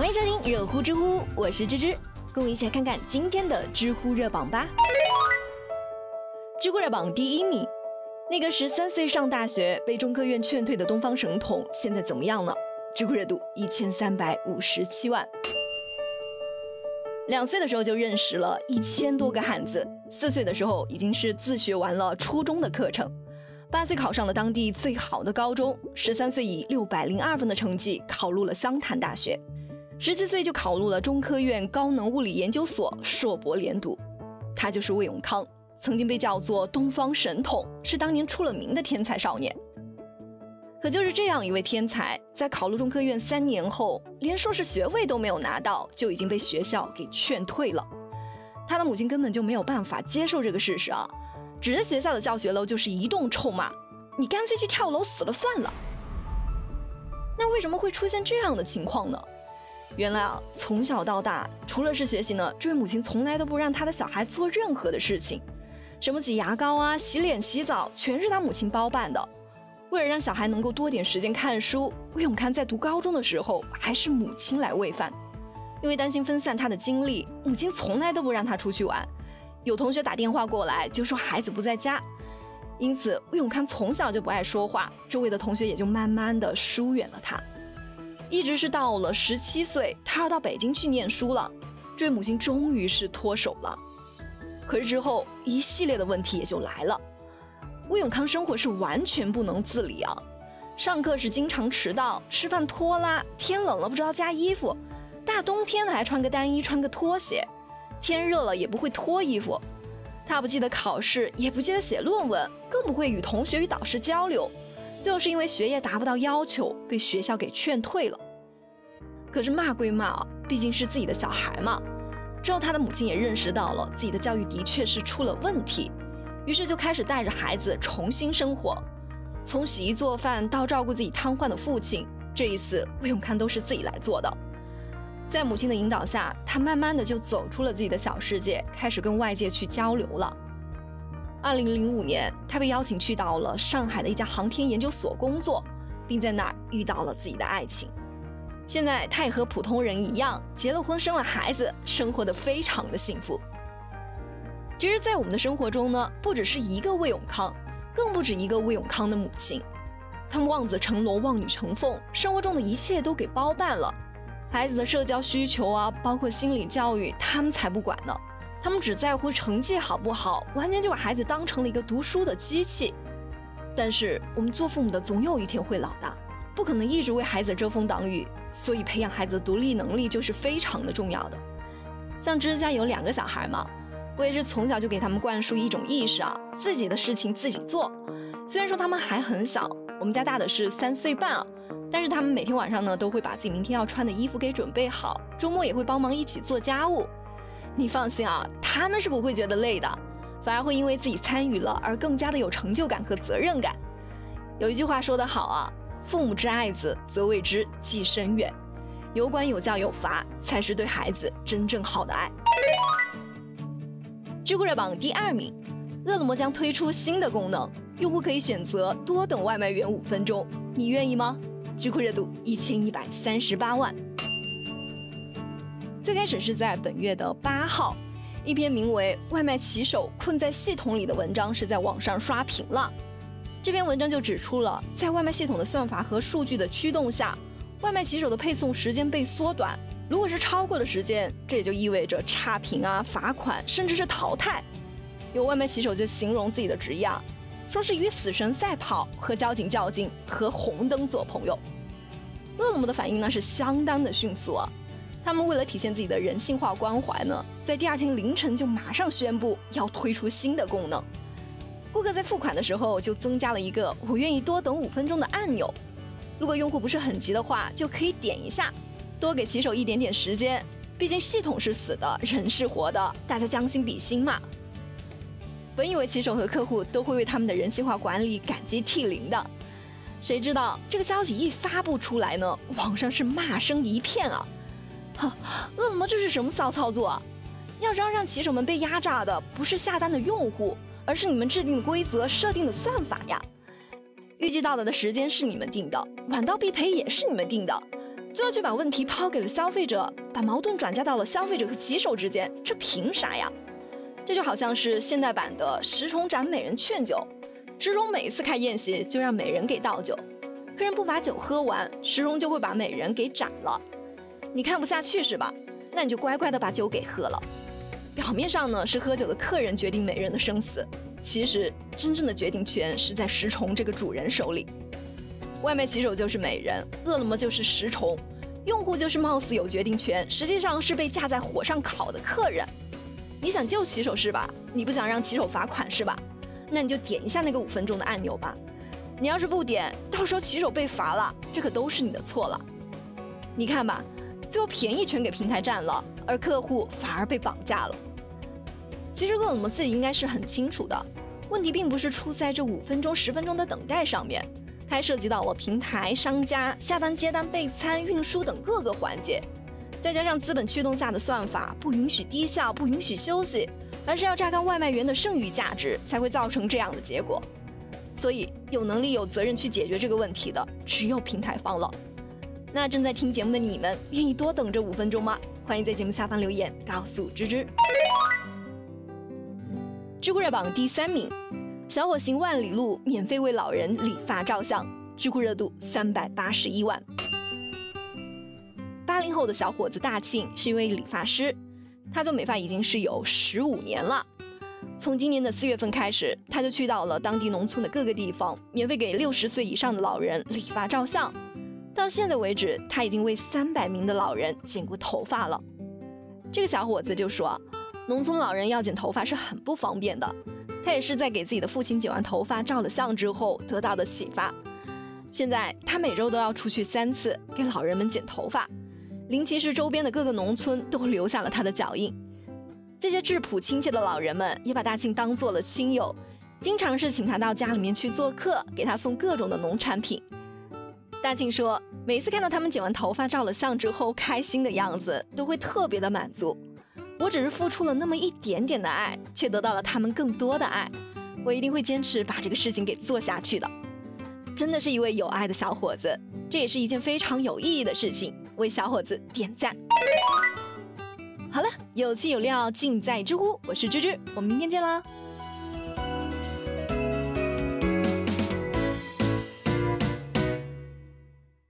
欢迎收听热乎知乎，我是芝芝，跟我一起来看看今天的知乎热榜吧。知乎热榜第一名，那个十三岁上大学被中科院劝退的东方神童，现在怎么样了？知乎热度一千三百五十七万。两岁的时候就认识了一千多个汉字，四岁的时候已经是自学完了初中的课程。八岁考上了当地最好的高中，十三岁以六百零二分的成绩考入了湘潭大学，十七岁就考入了中科院高能物理研究所硕博连读。他就是魏永康，曾经被叫做东方神童，是当年出了名的天才少年。可就是这样一位天才，在考入中科院三年后，连硕士学位都没有拿到，就已经被学校给劝退了。他的母亲根本就没有办法接受这个事实啊。指着学校的教学楼就是一顿臭骂，你干脆去跳楼死了算了。那为什么会出现这样的情况呢？原来啊，从小到大，除了是学习呢，这位母亲从来都不让他的小孩做任何的事情，什么挤牙膏啊、洗脸、洗澡，全是他母亲包办的。为了让小孩能够多点时间看书，魏永康在读高中的时候还是母亲来喂饭，因为担心分散他的精力，母亲从来都不让他出去玩。有同学打电话过来就说孩子不在家，因此魏永康从小就不爱说话，周围的同学也就慢慢的疏远了他。一直是到了十七岁，他要到北京去念书了，这位母亲终于是脱手了。可是之后一系列的问题也就来了，魏永康生活是完全不能自理啊，上课是经常迟到，吃饭拖拉，天冷了不知道加衣服，大冬天的还穿个单衣穿个拖鞋。天热了也不会脱衣服，他不记得考试，也不记得写论文，更不会与同学与导师交流，就是因为学业达不到要求，被学校给劝退了。可是骂归骂，毕竟是自己的小孩嘛。之后他的母亲也认识到了自己的教育的确是出了问题，于是就开始带着孩子重新生活，从洗衣做饭到照顾自己瘫痪的父亲，这一次魏永康都是自己来做的。在母亲的引导下，他慢慢的就走出了自己的小世界，开始跟外界去交流了。二零零五年，他被邀请去到了上海的一家航天研究所工作，并在那儿遇到了自己的爱情。现在，他也和普通人一样结了婚，生了孩子，生活的非常的幸福。其实，在我们的生活中呢，不只是一个魏永康，更不止一个魏永康的母亲，他们望子成龙，望女成凤，生活中的一切都给包办了。孩子的社交需求啊，包括心理教育，他们才不管呢。他们只在乎成绩好不好，完全就把孩子当成了一个读书的机器。但是我们做父母的总有一天会老的，不可能一直为孩子遮风挡雨，所以培养孩子的独立能力就是非常的重要的。像芝芝家有两个小孩嘛，我也是从小就给他们灌输一种意识啊，自己的事情自己做。虽然说他们还很小，我们家大的是三岁半啊。但是他们每天晚上呢，都会把自己明天要穿的衣服给准备好，周末也会帮忙一起做家务。你放心啊，他们是不会觉得累的，反而会因为自己参与了而更加的有成就感和责任感。有一句话说得好啊，父母之爱子，则为之计深远。有管有教有罚，才是对孩子真正好的爱。知乎热榜第二名，饿了么将推出新的功能，用户可以选择多等外卖员五分钟，你愿意吗？知乎热度一千一百三十八万。最开始是在本月的八号，一篇名为《外卖骑手困在系统里的》文章是在网上刷屏了。这篇文章就指出了，在外卖系统的算法和数据的驱动下，外卖骑手的配送时间被缩短。如果是超过了时间，这也就意味着差评啊、罚款，甚至是淘汰。有外卖骑手就形容自己的职业。啊，说是与死神赛跑，和交警较劲，和红灯做朋友。饿了么的反应呢是相当的迅速啊，他们为了体现自己的人性化关怀呢，在第二天凌晨就马上宣布要推出新的功能。顾客在付款的时候就增加了一个“我愿意多等五分钟”的按钮，如果用户不是很急的话，就可以点一下，多给骑手一点点时间。毕竟系统是死的，人是活的，大家将心比心嘛。本以为骑手和客户都会为他们的人性化管理感激涕零的，谁知道这个消息一发布出来呢，网上是骂声一片啊！哈，饿了么这是什么骚操作？要知道，让骑手们被压榨的不是下单的用户，而是你们制定的规则、设定的算法呀！预计到达的时间是你们定的，晚到必赔也是你们定的，最后却把问题抛给了消费者，把矛盾转嫁到了消费者和骑手之间，这凭啥呀？这就好像是现代版的十重斩美人劝酒，石崇每次开宴席就让美人给倒酒，客人不把酒喝完，石崇就会把美人给斩了。你看不下去是吧？那你就乖乖的把酒给喝了。表面上呢是喝酒的客人决定美人的生死，其实真正的决定权是在石崇这个主人手里。外卖骑手就是美人，饿了么就是石崇，用户就是貌似有决定权，实际上是被架在火上烤的客人。你想救骑手是吧？你不想让骑手罚款是吧？那你就点一下那个五分钟的按钮吧。你要是不点，到时候骑手被罚了，这可都是你的错了。你看吧，最后便宜全给平台占了，而客户反而被绑架了。其实饿了么自己应该是很清楚的，问题并不是出在这五分钟、十分钟的等待上面，它还涉及到了平台、商家下单、接单、备餐、运输等各个环节，再加上资本驱动下的算法不允许低效、不允许休息，而是要榨干外卖员的剩余价值，才会造成这样的结果。所以，有能力、有责任去解决这个问题的，只有平台方了。那正在听节目的你们，愿意多等这五分钟吗？欢迎在节目下方留言告诉芝芝。知乎热榜第三名，小伙行万里路，免费为老人理发照相，知乎热度三百八十一万。八零后的小伙子大庆是一位理发师，他做美发已经是有十五年了。从今年的四月份开始，他就去到了当地农村的各个地方，免费给六十岁以上的老人理发照相。到现在为止，他已经为三百名的老人剪过头发了。这个小伙子就说。农村老人要剪头发是很不方便的，他也是在给自己的父亲剪完头发照了相之后得到的启发。现在他每周都要出去三次给老人们剪头发，临奇市周边的各个农村都留下了他的脚印。这些质朴亲切的老人们也把大庆当做了亲友，经常是请他到家里面去做客，给他送各种的农产品。大庆说，每次看到他们剪完头发照了相之后开心的样子，都会特别的满足。我只是付出了那么一点点的爱，却得到了他们更多的爱。我一定会坚持把这个事情给做下去的。真的是一位有爱的小伙子，这也是一件非常有意义的事情。为小伙子点赞。好了，有趣有料尽在知乎，我是芝芝，我们明天见啦。